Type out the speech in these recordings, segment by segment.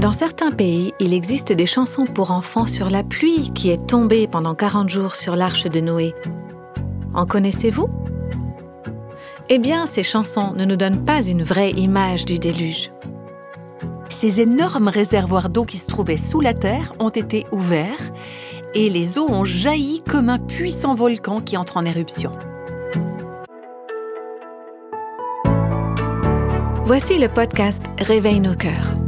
Dans certains pays, il existe des chansons pour enfants sur la pluie qui est tombée pendant 40 jours sur l'arche de Noé. En connaissez-vous? Eh bien, ces chansons ne nous donnent pas une vraie image du déluge. Ces énormes réservoirs d'eau qui se trouvaient sous la terre ont été ouverts et les eaux ont jailli comme un puissant volcan qui entre en éruption. Voici le podcast Réveille nos cœurs.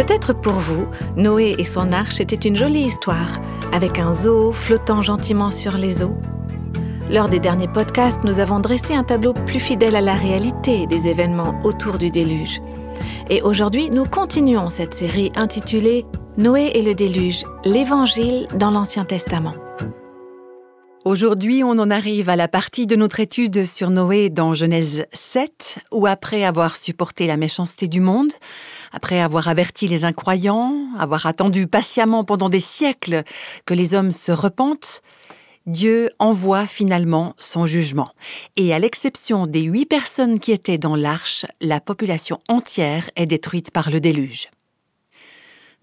Peut-être pour vous, Noé et son arche était une jolie histoire, avec un zoo flottant gentiment sur les eaux. Lors des derniers podcasts, nous avons dressé un tableau plus fidèle à la réalité des événements autour du déluge. Et aujourd'hui, nous continuons cette série intitulée Noé et le déluge, l'Évangile dans l'Ancien Testament. Aujourd'hui, on en arrive à la partie de notre étude sur Noé dans Genèse 7, où après avoir supporté la méchanceté du monde, après avoir averti les incroyants, avoir attendu patiemment pendant des siècles que les hommes se repentent, Dieu envoie finalement son jugement. Et à l'exception des huit personnes qui étaient dans l'arche, la population entière est détruite par le déluge.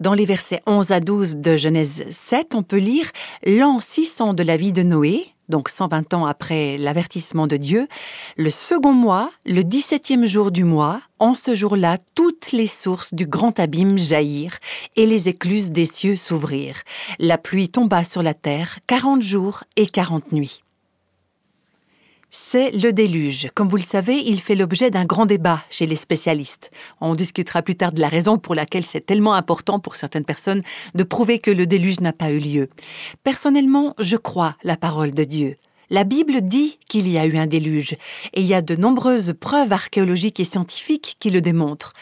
Dans les versets 11 à 12 de Genèse 7, on peut lire L'an 600 de la vie de Noé, donc 120 ans après l'avertissement de Dieu, le second mois, le 17e jour du mois, en ce jour-là, toutes les sources du grand abîme jaillirent et les écluses des cieux s'ouvrirent. La pluie tomba sur la terre 40 jours et 40 nuits c'est le déluge. Comme vous le savez, il fait l'objet d'un grand débat chez les spécialistes. On discutera plus tard de la raison pour laquelle c'est tellement important pour certaines personnes de prouver que le déluge n'a pas eu lieu. Personnellement, je crois la parole de Dieu. La Bible dit qu'il y a eu un déluge, et il y a de nombreuses preuves archéologiques et scientifiques qui le démontrent.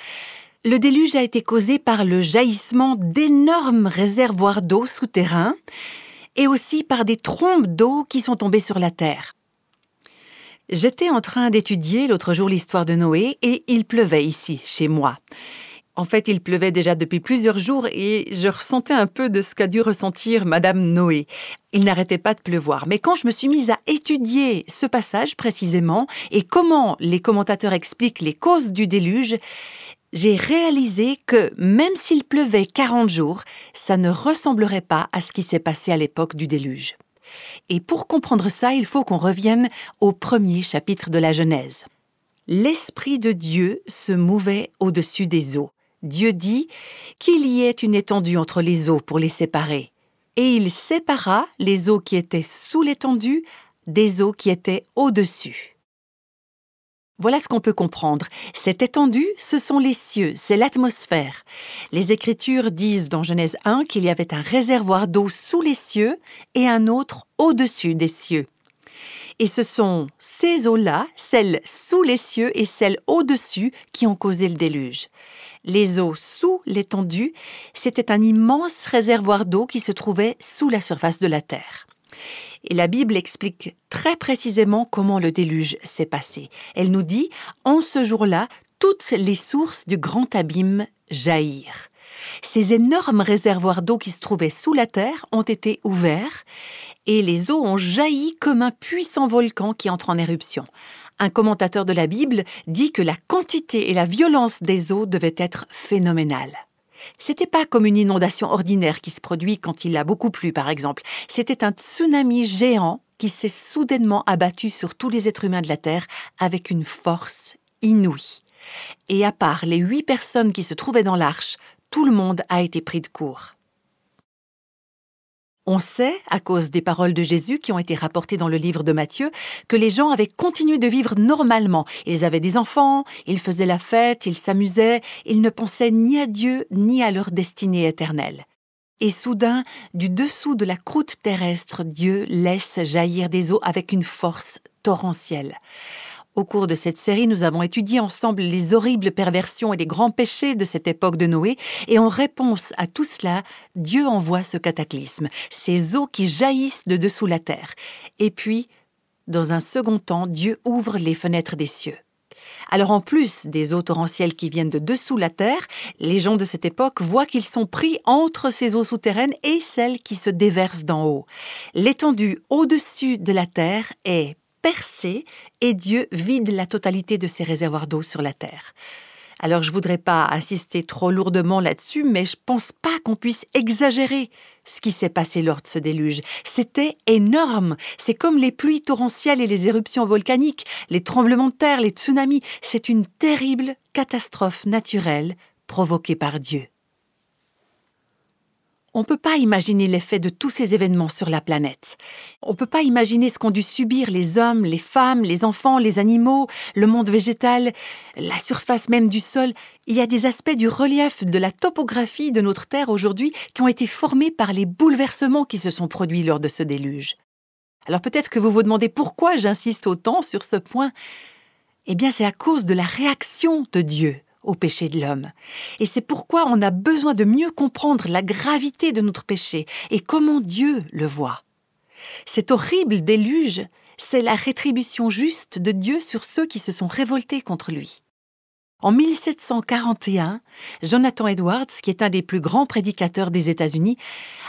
Le déluge a été causé par le jaillissement d'énormes réservoirs d'eau souterrains et aussi par des trombes d'eau qui sont tombées sur la Terre. J'étais en train d'étudier l'autre jour l'histoire de Noé et il pleuvait ici, chez moi. En fait, il pleuvait déjà depuis plusieurs jours et je ressentais un peu de ce qu'a dû ressentir Madame Noé. Il n'arrêtait pas de pleuvoir. Mais quand je me suis mise à étudier ce passage précisément et comment les commentateurs expliquent les causes du déluge, j'ai réalisé que même s'il pleuvait 40 jours, ça ne ressemblerait pas à ce qui s'est passé à l'époque du déluge. Et pour comprendre ça, il faut qu'on revienne au premier chapitre de la Genèse. L'Esprit de Dieu se mouvait au-dessus des eaux. Dieu dit qu'il y ait une étendue entre les eaux pour les séparer. Et il sépara les eaux qui étaient sous l'étendue des eaux qui étaient au-dessus. Voilà ce qu'on peut comprendre. Cette étendue, ce sont les cieux, c'est l'atmosphère. Les Écritures disent dans Genèse 1 qu'il y avait un réservoir d'eau sous les cieux et un autre au-dessus des cieux. Et ce sont ces eaux-là, celles sous les cieux et celles au-dessus, qui ont causé le déluge. Les eaux sous l'étendue, c'était un immense réservoir d'eau qui se trouvait sous la surface de la terre. Et la Bible explique très précisément comment le déluge s'est passé. Elle nous dit, en ce jour-là, toutes les sources du grand abîme jaillirent. Ces énormes réservoirs d'eau qui se trouvaient sous la terre ont été ouverts et les eaux ont jailli comme un puissant volcan qui entre en éruption. Un commentateur de la Bible dit que la quantité et la violence des eaux devaient être phénoménales. C'était pas comme une inondation ordinaire qui se produit quand il a beaucoup plu, par exemple. C'était un tsunami géant qui s'est soudainement abattu sur tous les êtres humains de la Terre avec une force inouïe. Et à part les huit personnes qui se trouvaient dans l'arche, tout le monde a été pris de court. On sait, à cause des paroles de Jésus qui ont été rapportées dans le livre de Matthieu, que les gens avaient continué de vivre normalement. Ils avaient des enfants, ils faisaient la fête, ils s'amusaient, ils ne pensaient ni à Dieu ni à leur destinée éternelle. Et soudain, du dessous de la croûte terrestre, Dieu laisse jaillir des eaux avec une force torrentielle. Au cours de cette série, nous avons étudié ensemble les horribles perversions et les grands péchés de cette époque de Noé, et en réponse à tout cela, Dieu envoie ce cataclysme, ces eaux qui jaillissent de dessous la terre. Et puis, dans un second temps, Dieu ouvre les fenêtres des cieux. Alors en plus des eaux torrentielles qui viennent de dessous la terre, les gens de cette époque voient qu'ils sont pris entre ces eaux souterraines et celles qui se déversent d'en haut. L'étendue au-dessus de la terre est et Dieu vide la totalité de ses réservoirs d'eau sur la terre. Alors je voudrais pas insister trop lourdement là-dessus, mais je pense pas qu'on puisse exagérer ce qui s'est passé lors de ce déluge. C'était énorme. C'est comme les pluies torrentielles et les éruptions volcaniques, les tremblements de terre, les tsunamis. C'est une terrible catastrophe naturelle provoquée par Dieu. On ne peut pas imaginer l'effet de tous ces événements sur la planète. On ne peut pas imaginer ce qu'ont dû subir les hommes, les femmes, les enfants, les animaux, le monde végétal, la surface même du sol. Il y a des aspects du relief, de la topographie de notre Terre aujourd'hui qui ont été formés par les bouleversements qui se sont produits lors de ce déluge. Alors peut-être que vous vous demandez pourquoi j'insiste autant sur ce point. Eh bien c'est à cause de la réaction de Dieu au péché de l'homme. Et c'est pourquoi on a besoin de mieux comprendre la gravité de notre péché et comment Dieu le voit. Cet horrible déluge, c'est la rétribution juste de Dieu sur ceux qui se sont révoltés contre lui. En 1741, Jonathan Edwards, qui est un des plus grands prédicateurs des États-Unis,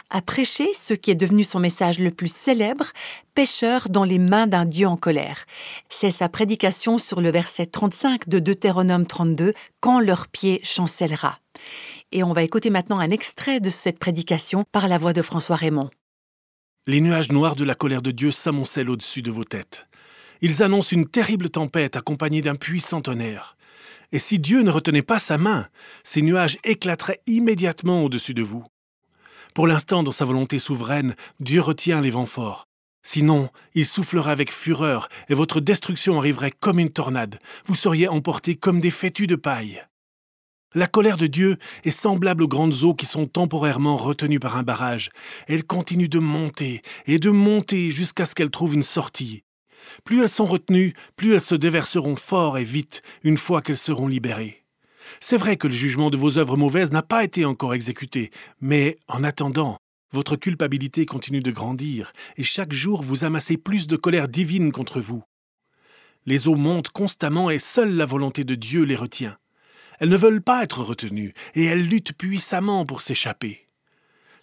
a prêché ce qui est devenu son message le plus célèbre, Pécheur dans les mains d'un Dieu en colère. C'est sa prédication sur le verset 35 de Deutéronome 32, Quand leur pied chancellera. Et on va écouter maintenant un extrait de cette prédication par la voix de François Raymond. Les nuages noirs de la colère de Dieu s'amoncellent au-dessus de vos têtes. Ils annoncent une terrible tempête accompagnée d'un puissant tonnerre. Et si Dieu ne retenait pas sa main, ces nuages éclateraient immédiatement au-dessus de vous. Pour l'instant, dans sa volonté souveraine, Dieu retient les vents forts. Sinon, il soufflerait avec fureur et votre destruction arriverait comme une tornade. Vous seriez emportés comme des fétus de paille. La colère de Dieu est semblable aux grandes eaux qui sont temporairement retenues par un barrage. Elle continue de monter et de monter jusqu'à ce qu'elle trouve une sortie. Plus elles sont retenues, plus elles se déverseront fort et vite une fois qu'elles seront libérées. C'est vrai que le jugement de vos œuvres mauvaises n'a pas été encore exécuté, mais en attendant, votre culpabilité continue de grandir, et chaque jour vous amassez plus de colère divine contre vous. Les eaux montent constamment et seule la volonté de Dieu les retient. Elles ne veulent pas être retenues, et elles luttent puissamment pour s'échapper.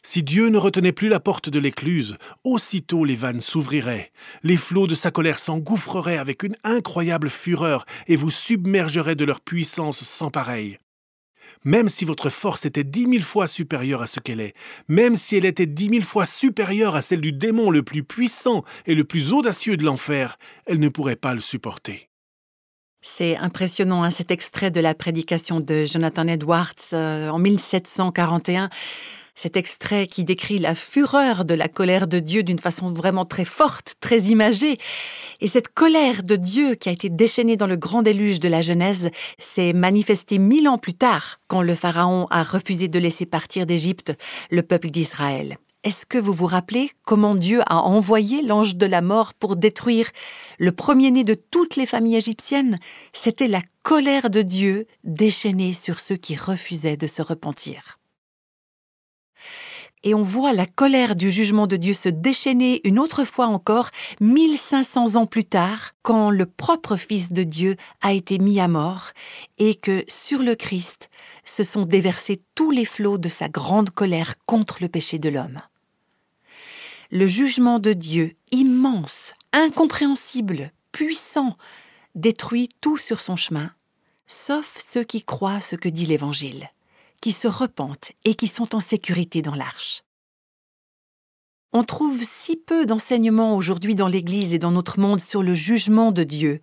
Si Dieu ne retenait plus la porte de l'écluse, aussitôt les vannes s'ouvriraient, les flots de sa colère s'engouffreraient avec une incroyable fureur et vous submergeraient de leur puissance sans pareille. Même si votre force était dix mille fois supérieure à ce qu'elle est, même si elle était dix mille fois supérieure à celle du démon le plus puissant et le plus audacieux de l'enfer, elle ne pourrait pas le supporter. C'est impressionnant, hein, cet extrait de la prédication de Jonathan Edwards euh, en 1741 cet extrait qui décrit la fureur de la colère de Dieu d'une façon vraiment très forte, très imagée. Et cette colère de Dieu qui a été déchaînée dans le grand déluge de la Genèse s'est manifestée mille ans plus tard, quand le Pharaon a refusé de laisser partir d'Égypte le peuple d'Israël. Est-ce que vous vous rappelez comment Dieu a envoyé l'ange de la mort pour détruire le premier-né de toutes les familles égyptiennes? C'était la colère de Dieu déchaînée sur ceux qui refusaient de se repentir et on voit la colère du jugement de Dieu se déchaîner une autre fois encore, 1500 ans plus tard, quand le propre Fils de Dieu a été mis à mort, et que sur le Christ se sont déversés tous les flots de sa grande colère contre le péché de l'homme. Le jugement de Dieu, immense, incompréhensible, puissant, détruit tout sur son chemin, sauf ceux qui croient ce que dit l'Évangile qui se repentent et qui sont en sécurité dans l'arche. On trouve si peu d'enseignements aujourd'hui dans l'Église et dans notre monde sur le jugement de Dieu,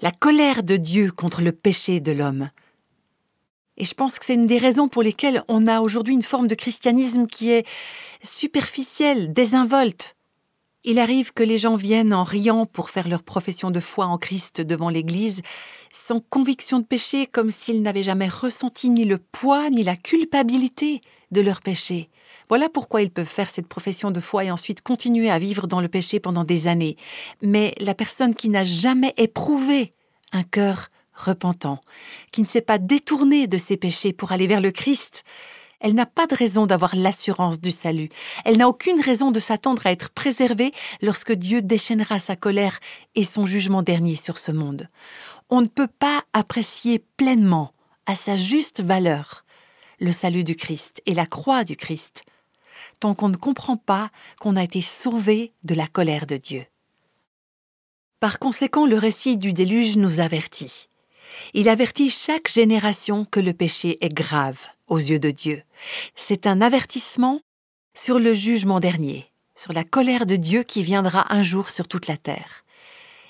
la colère de Dieu contre le péché de l'homme. Et je pense que c'est une des raisons pour lesquelles on a aujourd'hui une forme de christianisme qui est superficielle, désinvolte. Il arrive que les gens viennent en riant pour faire leur profession de foi en Christ devant l'Église, sans conviction de péché, comme s'ils n'avaient jamais ressenti ni le poids ni la culpabilité de leur péché. Voilà pourquoi ils peuvent faire cette profession de foi et ensuite continuer à vivre dans le péché pendant des années. Mais la personne qui n'a jamais éprouvé un cœur repentant, qui ne s'est pas détournée de ses péchés pour aller vers le Christ, elle n'a pas de raison d'avoir l'assurance du salut. Elle n'a aucune raison de s'attendre à être préservée lorsque Dieu déchaînera sa colère et son jugement dernier sur ce monde. On ne peut pas apprécier pleinement, à sa juste valeur, le salut du Christ et la croix du Christ, tant qu'on ne comprend pas qu'on a été sauvé de la colère de Dieu. Par conséquent, le récit du déluge nous avertit. Il avertit chaque génération que le péché est grave aux yeux de Dieu. C'est un avertissement sur le jugement dernier, sur la colère de Dieu qui viendra un jour sur toute la terre.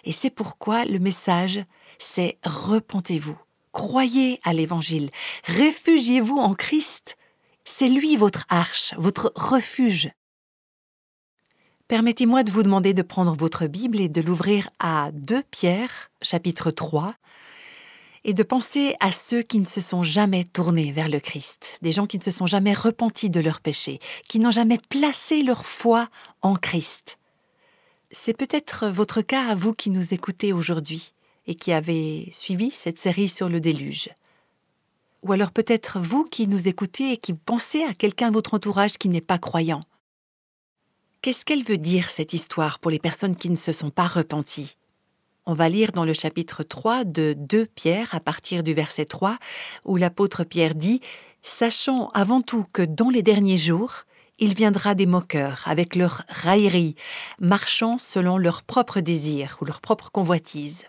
Et c'est pourquoi le message, c'est repentez-vous, croyez à l'Évangile, réfugiez-vous en Christ. C'est lui votre arche, votre refuge. Permettez-moi de vous demander de prendre votre Bible et de l'ouvrir à 2 Pierre, chapitre 3, et de penser à ceux qui ne se sont jamais tournés vers le Christ, des gens qui ne se sont jamais repentis de leurs péchés, qui n'ont jamais placé leur foi en Christ. C'est peut-être votre cas à vous qui nous écoutez aujourd'hui et qui avez suivi cette série sur le déluge. Ou alors peut-être vous qui nous écoutez et qui pensez à quelqu'un de votre entourage qui n'est pas croyant. Qu'est-ce qu'elle veut dire cette histoire pour les personnes qui ne se sont pas repenties? On va lire dans le chapitre 3 de 2 Pierre à partir du verset 3 où l'apôtre Pierre dit Sachant avant tout que dans les derniers jours, il viendra des moqueurs avec leur raillerie, marchant selon leurs propres désirs ou leurs propres convoitises.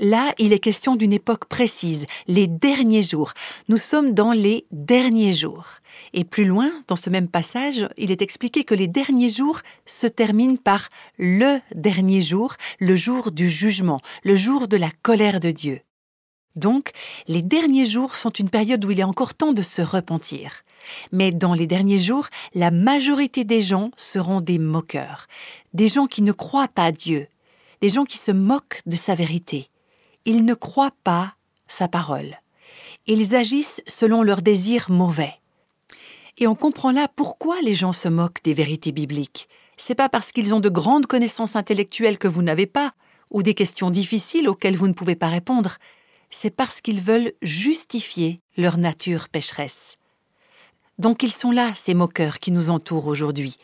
Là, il est question d'une époque précise, les derniers jours. Nous sommes dans les derniers jours. Et plus loin, dans ce même passage, il est expliqué que les derniers jours se terminent par le dernier jour, le jour du jugement, le jour de la colère de Dieu. Donc, les derniers jours sont une période où il est encore temps de se repentir. Mais dans les derniers jours, la majorité des gens seront des moqueurs, des gens qui ne croient pas à Dieu, des gens qui se moquent de sa vérité ils ne croient pas sa parole. Ils agissent selon leurs désirs mauvais. Et on comprend là pourquoi les gens se moquent des vérités bibliques. C'est pas parce qu'ils ont de grandes connaissances intellectuelles que vous n'avez pas, ou des questions difficiles auxquelles vous ne pouvez pas répondre. C'est parce qu'ils veulent justifier leur nature pécheresse. Donc ils sont là, ces moqueurs qui nous entourent aujourd'hui,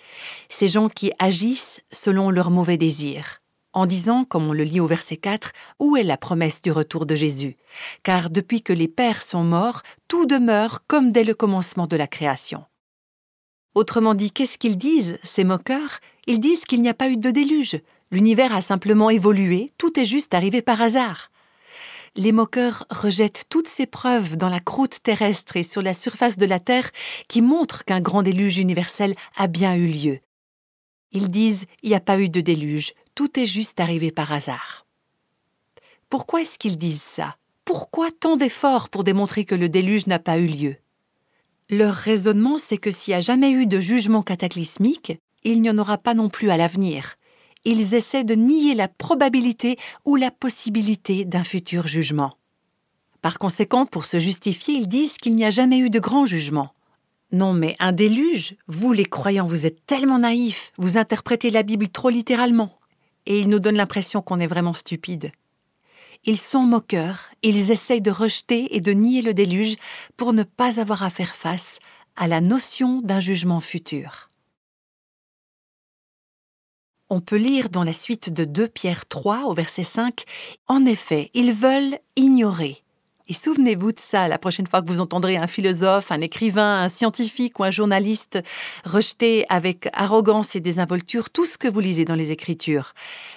ces gens qui agissent selon leurs mauvais désirs en disant, comme on le lit au verset 4, Où est la promesse du retour de Jésus? Car depuis que les pères sont morts, tout demeure comme dès le commencement de la création. Autrement dit, qu'est-ce qu'ils disent, ces moqueurs? Ils disent qu'il n'y a pas eu de déluge. L'univers a simplement évolué, tout est juste arrivé par hasard. Les moqueurs rejettent toutes ces preuves dans la croûte terrestre et sur la surface de la Terre qui montrent qu'un grand déluge universel a bien eu lieu. Ils disent il n'y a pas eu de déluge, tout est juste arrivé par hasard. Pourquoi est-ce qu'ils disent ça? Pourquoi tant d'efforts pour démontrer que le déluge n'a pas eu lieu? Leur raisonnement, c'est que s'il n'y a jamais eu de jugement cataclysmique, il n'y en aura pas non plus à l'avenir. Ils essaient de nier la probabilité ou la possibilité d'un futur jugement. Par conséquent, pour se justifier, ils disent qu'il n'y a jamais eu de grand jugement. Non, mais un déluge? Vous, les croyants, vous êtes tellement naïfs, vous interprétez la Bible trop littéralement et ils nous donnent l'impression qu'on est vraiment stupide. Ils sont moqueurs, ils essayent de rejeter et de nier le déluge pour ne pas avoir à faire face à la notion d'un jugement futur. On peut lire dans la suite de 2 Pierre 3 au verset 5 En effet, ils veulent ignorer et souvenez-vous de ça la prochaine fois que vous entendrez un philosophe, un écrivain, un scientifique ou un journaliste rejeter avec arrogance et désinvolture tout ce que vous lisez dans les Écritures.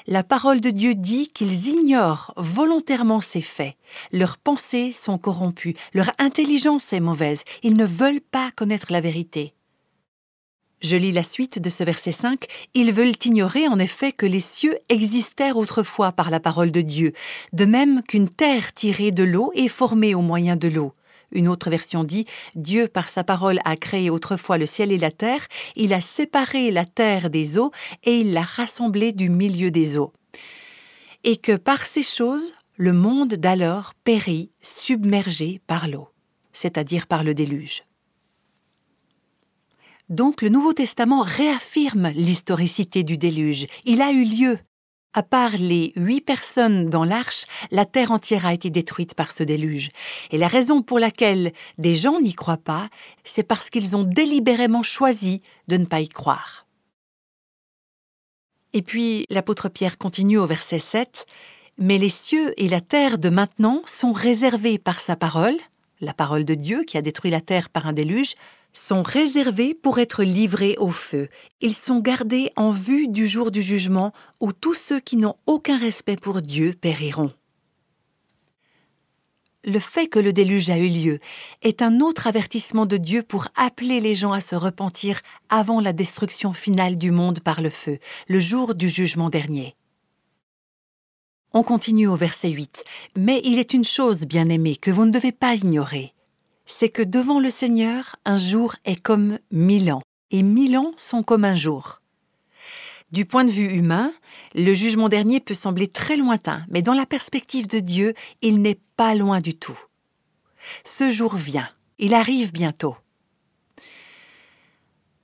La parole de Dieu dit qu'ils ignorent volontairement ces faits. Leurs pensées sont corrompues, leur intelligence est mauvaise, ils ne veulent pas connaître la vérité. Je lis la suite de ce verset 5. Ils veulent ignorer en effet que les cieux existèrent autrefois par la parole de Dieu, de même qu'une terre tirée de l'eau est formée au moyen de l'eau. Une autre version dit Dieu par sa parole a créé autrefois le ciel et la terre, il a séparé la terre des eaux et il l'a rassemblée du milieu des eaux. Et que par ces choses, le monde d'alors périt, submergé par l'eau, c'est-à-dire par le déluge. Donc le Nouveau Testament réaffirme l'historicité du déluge. Il a eu lieu. À part les huit personnes dans l'arche, la terre entière a été détruite par ce déluge. Et la raison pour laquelle des gens n'y croient pas, c'est parce qu'ils ont délibérément choisi de ne pas y croire. Et puis l'apôtre Pierre continue au verset 7, Mais les cieux et la terre de maintenant sont réservés par sa parole, la parole de Dieu qui a détruit la terre par un déluge, sont réservés pour être livrés au feu. Ils sont gardés en vue du jour du jugement où tous ceux qui n'ont aucun respect pour Dieu périront. le fait que le déluge a eu lieu est un autre avertissement de Dieu pour appeler les gens à se repentir avant la destruction finale du monde par le feu, le jour du jugement dernier. On continue au verset 8. Mais il est une chose, bien aimée, que vous ne devez pas ignorer. C'est que devant le Seigneur, un jour est comme mille ans, et mille ans sont comme un jour. Du point de vue humain, le jugement dernier peut sembler très lointain, mais dans la perspective de Dieu, il n'est pas loin du tout. Ce jour vient, il arrive bientôt.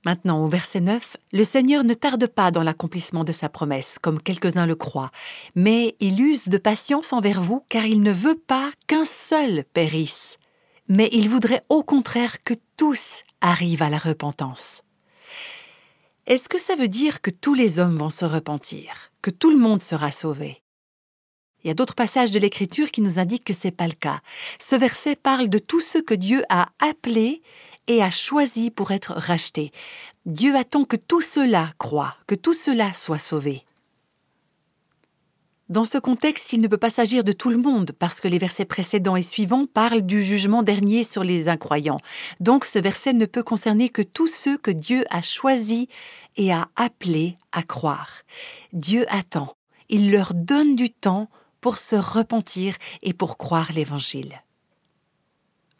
Maintenant, au verset 9, le Seigneur ne tarde pas dans l'accomplissement de sa promesse, comme quelques-uns le croient, mais il use de patience envers vous, car il ne veut pas qu'un seul périsse, mais il voudrait au contraire que tous arrivent à la repentance. Est-ce que ça veut dire que tous les hommes vont se repentir, que tout le monde sera sauvé? Il y a d'autres passages de l'Écriture qui nous indiquent que ce n'est pas le cas. Ce verset parle de tous ceux que Dieu a appelés et a choisis pour être rachetés. Dieu attend que tout cela croient, que tout cela soit sauvé. Dans ce contexte, il ne peut pas s'agir de tout le monde, parce que les versets précédents et suivants parlent du jugement dernier sur les incroyants. Donc ce verset ne peut concerner que tous ceux que Dieu a choisis et a appelés à croire. Dieu attend, il leur donne du temps pour se repentir et pour croire l'Évangile.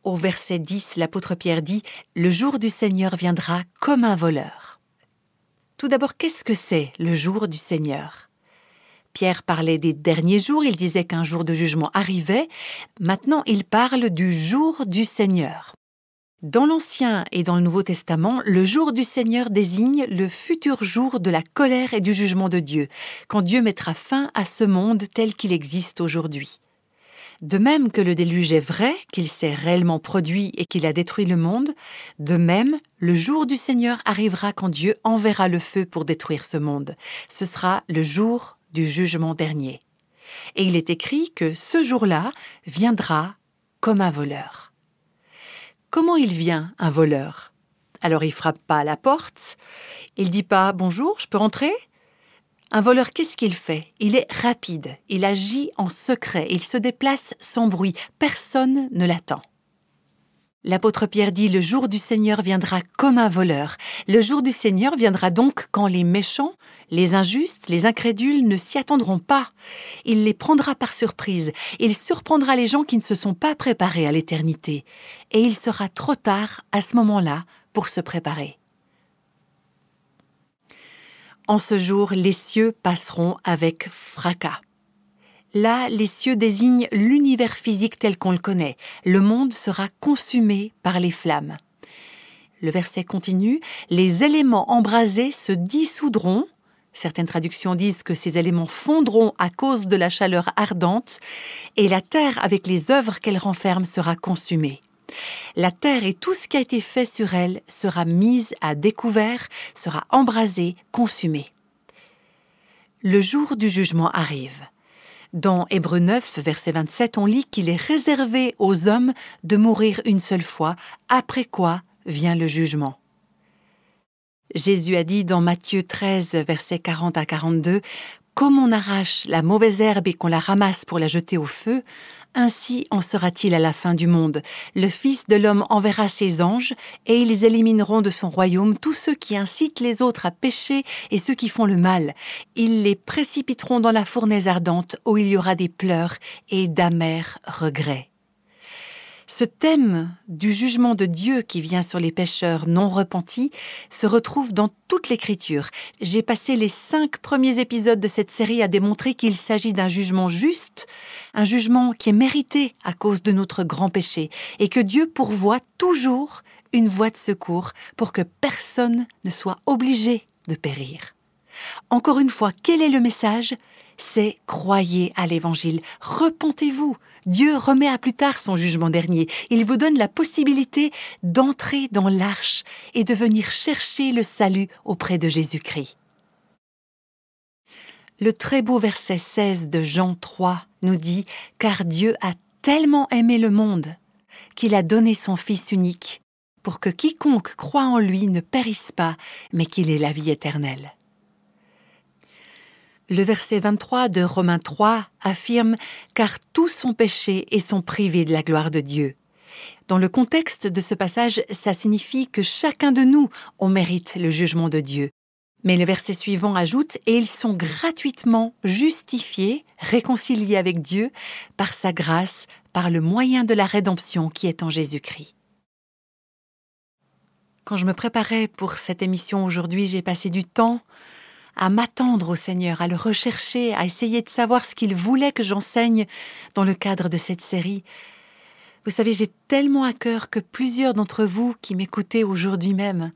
Au verset 10, l'apôtre Pierre dit Le jour du Seigneur viendra comme un voleur. Tout d'abord, qu'est-ce que c'est le jour du Seigneur? Pierre parlait des derniers jours, il disait qu'un jour de jugement arrivait, maintenant il parle du jour du Seigneur. Dans l'Ancien et dans le Nouveau Testament, le jour du Seigneur désigne le futur jour de la colère et du jugement de Dieu, quand Dieu mettra fin à ce monde tel qu'il existe aujourd'hui. De même que le déluge est vrai, qu'il s'est réellement produit et qu'il a détruit le monde, de même, le jour du Seigneur arrivera quand Dieu enverra le feu pour détruire ce monde. Ce sera le jour du jugement dernier. Et il est écrit que ce jour-là viendra comme un voleur. Comment il vient, un voleur? Alors il frappe pas à la porte, il dit pas bonjour, je peux rentrer? Un voleur, qu'est-ce qu'il fait? Il est rapide, il agit en secret, il se déplace sans bruit, personne ne l'attend. L'apôtre Pierre dit Le jour du Seigneur viendra comme un voleur. Le jour du Seigneur viendra donc quand les méchants, les injustes, les incrédules ne s'y attendront pas. Il les prendra par surprise. Il surprendra les gens qui ne se sont pas préparés à l'éternité. Et il sera trop tard à ce moment-là pour se préparer. En ce jour, les cieux passeront avec fracas. Là, les cieux désignent l'univers physique tel qu'on le connaît. Le monde sera consumé par les flammes. Le verset continue, les éléments embrasés se dissoudront. Certaines traductions disent que ces éléments fondront à cause de la chaleur ardente, et la terre avec les œuvres qu'elle renferme sera consumée. La terre et tout ce qui a été fait sur elle sera mise à découvert, sera embrasé, consumé. Le jour du jugement arrive. Dans Hébreu 9, verset 27, on lit qu'il est réservé aux hommes de mourir une seule fois, après quoi vient le jugement. Jésus a dit dans Matthieu 13, verset 40 à 42, Comme on arrache la mauvaise herbe et qu'on la ramasse pour la jeter au feu, ainsi en sera-t-il à la fin du monde. Le Fils de l'homme enverra ses anges, et ils élimineront de son royaume tous ceux qui incitent les autres à pécher et ceux qui font le mal. Ils les précipiteront dans la fournaise ardente, où il y aura des pleurs et d'amers regrets. Ce thème du jugement de Dieu qui vient sur les pécheurs non repentis se retrouve dans toute l'Écriture. J'ai passé les cinq premiers épisodes de cette série à démontrer qu'il s'agit d'un jugement juste, un jugement qui est mérité à cause de notre grand péché, et que Dieu pourvoit toujours une voie de secours pour que personne ne soit obligé de périr. Encore une fois, quel est le message c'est croyez à l'Évangile, repentez-vous. Dieu remet à plus tard son jugement dernier. Il vous donne la possibilité d'entrer dans l'arche et de venir chercher le salut auprès de Jésus-Christ. Le très beau verset 16 de Jean 3 nous dit Car Dieu a tellement aimé le monde qu'il a donné son Fils unique pour que quiconque croit en lui ne périsse pas, mais qu'il ait la vie éternelle. Le verset 23 de Romains 3 affirme Car tous sont péchés et sont privés de la gloire de Dieu. Dans le contexte de ce passage, ça signifie que chacun de nous, on mérite le jugement de Dieu. Mais le verset suivant ajoute Et ils sont gratuitement justifiés, réconciliés avec Dieu, par sa grâce, par le moyen de la rédemption qui est en Jésus-Christ. Quand je me préparais pour cette émission aujourd'hui, j'ai passé du temps à m'attendre au Seigneur, à le rechercher, à essayer de savoir ce qu'il voulait que j'enseigne dans le cadre de cette série. Vous savez, j'ai tellement à cœur que plusieurs d'entre vous qui m'écoutez aujourd'hui même,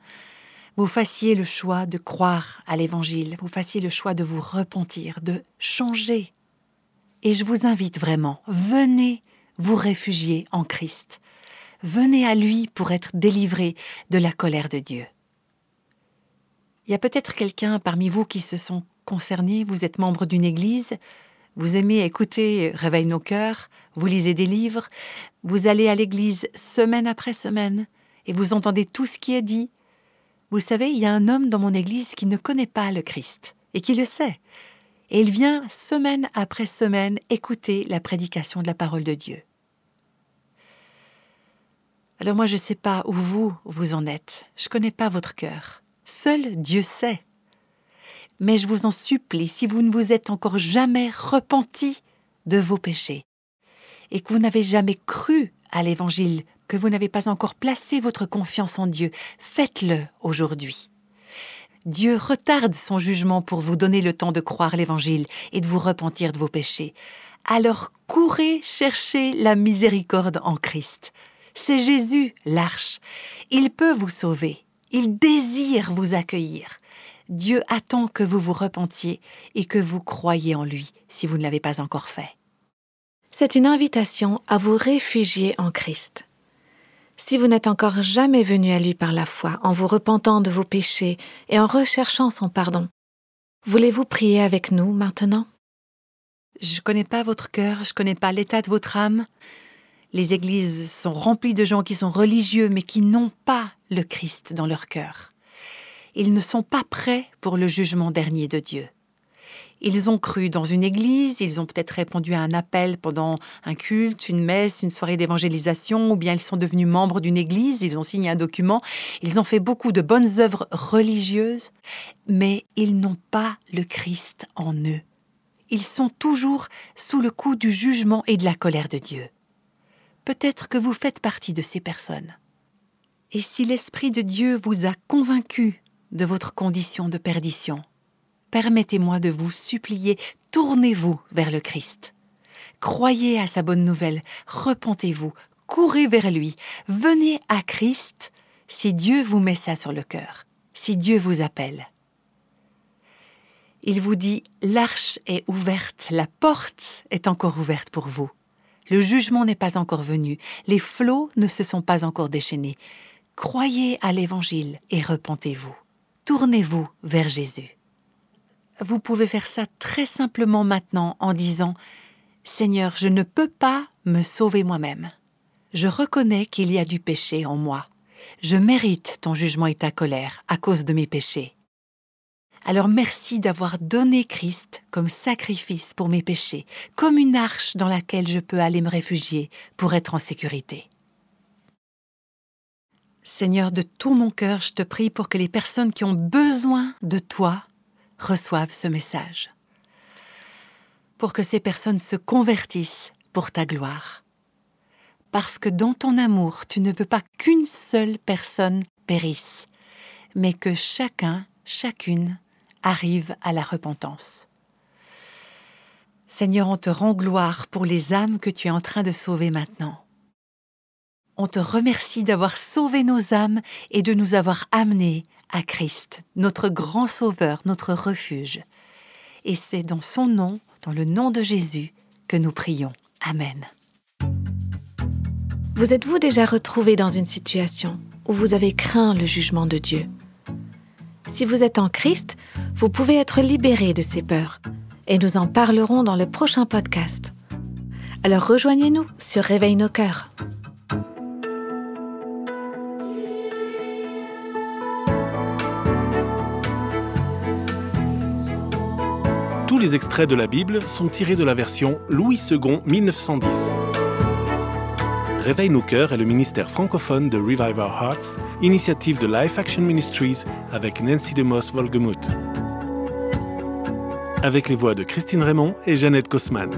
vous fassiez le choix de croire à l'Évangile, vous fassiez le choix de vous repentir, de changer. Et je vous invite vraiment, venez vous réfugier en Christ. Venez à lui pour être délivré de la colère de Dieu. Il y a peut-être quelqu'un parmi vous qui se sent concerné, vous êtes membre d'une église, vous aimez écouter Réveille nos cœurs, vous lisez des livres, vous allez à l'église semaine après semaine et vous entendez tout ce qui est dit. Vous savez, il y a un homme dans mon église qui ne connaît pas le Christ et qui le sait. Et il vient semaine après semaine écouter la prédication de la parole de Dieu. Alors moi, je ne sais pas où vous, vous en êtes. Je ne connais pas votre cœur. Seul Dieu sait. Mais je vous en supplie, si vous ne vous êtes encore jamais repenti de vos péchés, et que vous n'avez jamais cru à l'Évangile, que vous n'avez pas encore placé votre confiance en Dieu, faites-le aujourd'hui. Dieu retarde son jugement pour vous donner le temps de croire l'Évangile et de vous repentir de vos péchés. Alors courez chercher la miséricorde en Christ. C'est Jésus, l'arche. Il peut vous sauver. Il désire vous accueillir. Dieu attend que vous vous repentiez et que vous croyiez en lui si vous ne l'avez pas encore fait. C'est une invitation à vous réfugier en Christ. Si vous n'êtes encore jamais venu à lui par la foi, en vous repentant de vos péchés et en recherchant son pardon, voulez-vous prier avec nous maintenant? Je ne connais pas votre cœur, je ne connais pas l'état de votre âme. Les églises sont remplies de gens qui sont religieux mais qui n'ont pas le Christ dans leur cœur. Ils ne sont pas prêts pour le jugement dernier de Dieu. Ils ont cru dans une église, ils ont peut-être répondu à un appel pendant un culte, une messe, une soirée d'évangélisation, ou bien ils sont devenus membres d'une église, ils ont signé un document, ils ont fait beaucoup de bonnes œuvres religieuses, mais ils n'ont pas le Christ en eux. Ils sont toujours sous le coup du jugement et de la colère de Dieu. Peut-être que vous faites partie de ces personnes. Et si l'Esprit de Dieu vous a convaincu de votre condition de perdition, permettez-moi de vous supplier, tournez-vous vers le Christ. Croyez à sa bonne nouvelle, repentez-vous, courez vers lui, venez à Christ si Dieu vous met ça sur le cœur, si Dieu vous appelle. Il vous dit, l'arche est ouverte, la porte est encore ouverte pour vous. Le jugement n'est pas encore venu, les flots ne se sont pas encore déchaînés. Croyez à l'Évangile et repentez-vous. Tournez-vous vers Jésus. Vous pouvez faire ça très simplement maintenant en disant Seigneur, je ne peux pas me sauver moi-même. Je reconnais qu'il y a du péché en moi. Je mérite ton jugement et ta colère à cause de mes péchés. Alors merci d'avoir donné Christ comme sacrifice pour mes péchés, comme une arche dans laquelle je peux aller me réfugier pour être en sécurité. Seigneur, de tout mon cœur, je te prie pour que les personnes qui ont besoin de toi reçoivent ce message. Pour que ces personnes se convertissent pour ta gloire. Parce que dans ton amour, tu ne veux pas qu'une seule personne périsse, mais que chacun, chacune arrive à la repentance. Seigneur, on te rend gloire pour les âmes que tu es en train de sauver maintenant. On te remercie d'avoir sauvé nos âmes et de nous avoir amenés à Christ, notre grand sauveur, notre refuge. Et c'est dans son nom, dans le nom de Jésus, que nous prions. Amen. Vous êtes-vous déjà retrouvé dans une situation où vous avez craint le jugement de Dieu? Si vous êtes en Christ, vous pouvez être libéré de ces peurs. Et nous en parlerons dans le prochain podcast. Alors rejoignez-nous sur Réveille nos cœurs. les extraits de la Bible sont tirés de la version Louis II 1910. Réveille nos cœurs est le ministère francophone de Revive Our Hearts, initiative de Life Action Ministries avec Nancy DeMoss Volgemuth. Avec les voix de Christine Raymond et Jeannette Kosman.